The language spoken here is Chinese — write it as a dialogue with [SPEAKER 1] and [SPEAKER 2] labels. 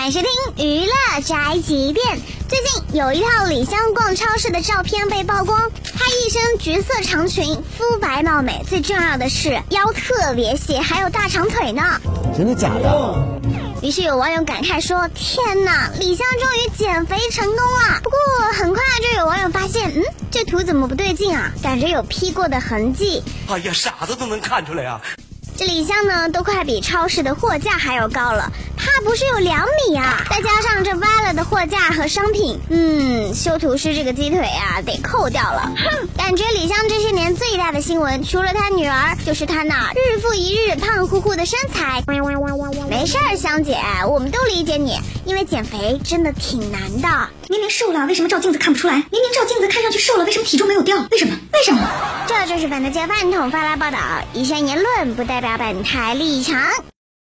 [SPEAKER 1] 欢收听娱乐宅急便。最近有一套李湘逛超市的照片被曝光，她一身橘色长裙，肤白貌美，最重要的是腰特别细，还有大长腿呢。
[SPEAKER 2] 真的假的？
[SPEAKER 1] 于是有网友感慨说：“天哪，李湘终于减肥成功了！”不过很快就有网友发现，嗯，这图怎么不对劲啊？感觉有 P 过的痕迹。
[SPEAKER 3] 哎呀，傻子都能看出来啊！
[SPEAKER 1] 这李湘呢，都快比超市的货架还要高了，怕不是有两米啊！再加上这歪了的货架和商品，嗯，修图师这个鸡腿啊，得扣掉了。哼，感觉李湘这些年最大的新闻，除了她女儿，就是她那日复一日胖乎乎的身材。没事儿，湘姐，我们都理解你，因为减肥真的挺难的。
[SPEAKER 4] 明明瘦了，为什么照镜子看不出来？明明照镜子看上去瘦了，为什么体重没有掉？为什么？为什么？
[SPEAKER 1] 这就是本台饭桶发来报道，以上言论不代表本台立场。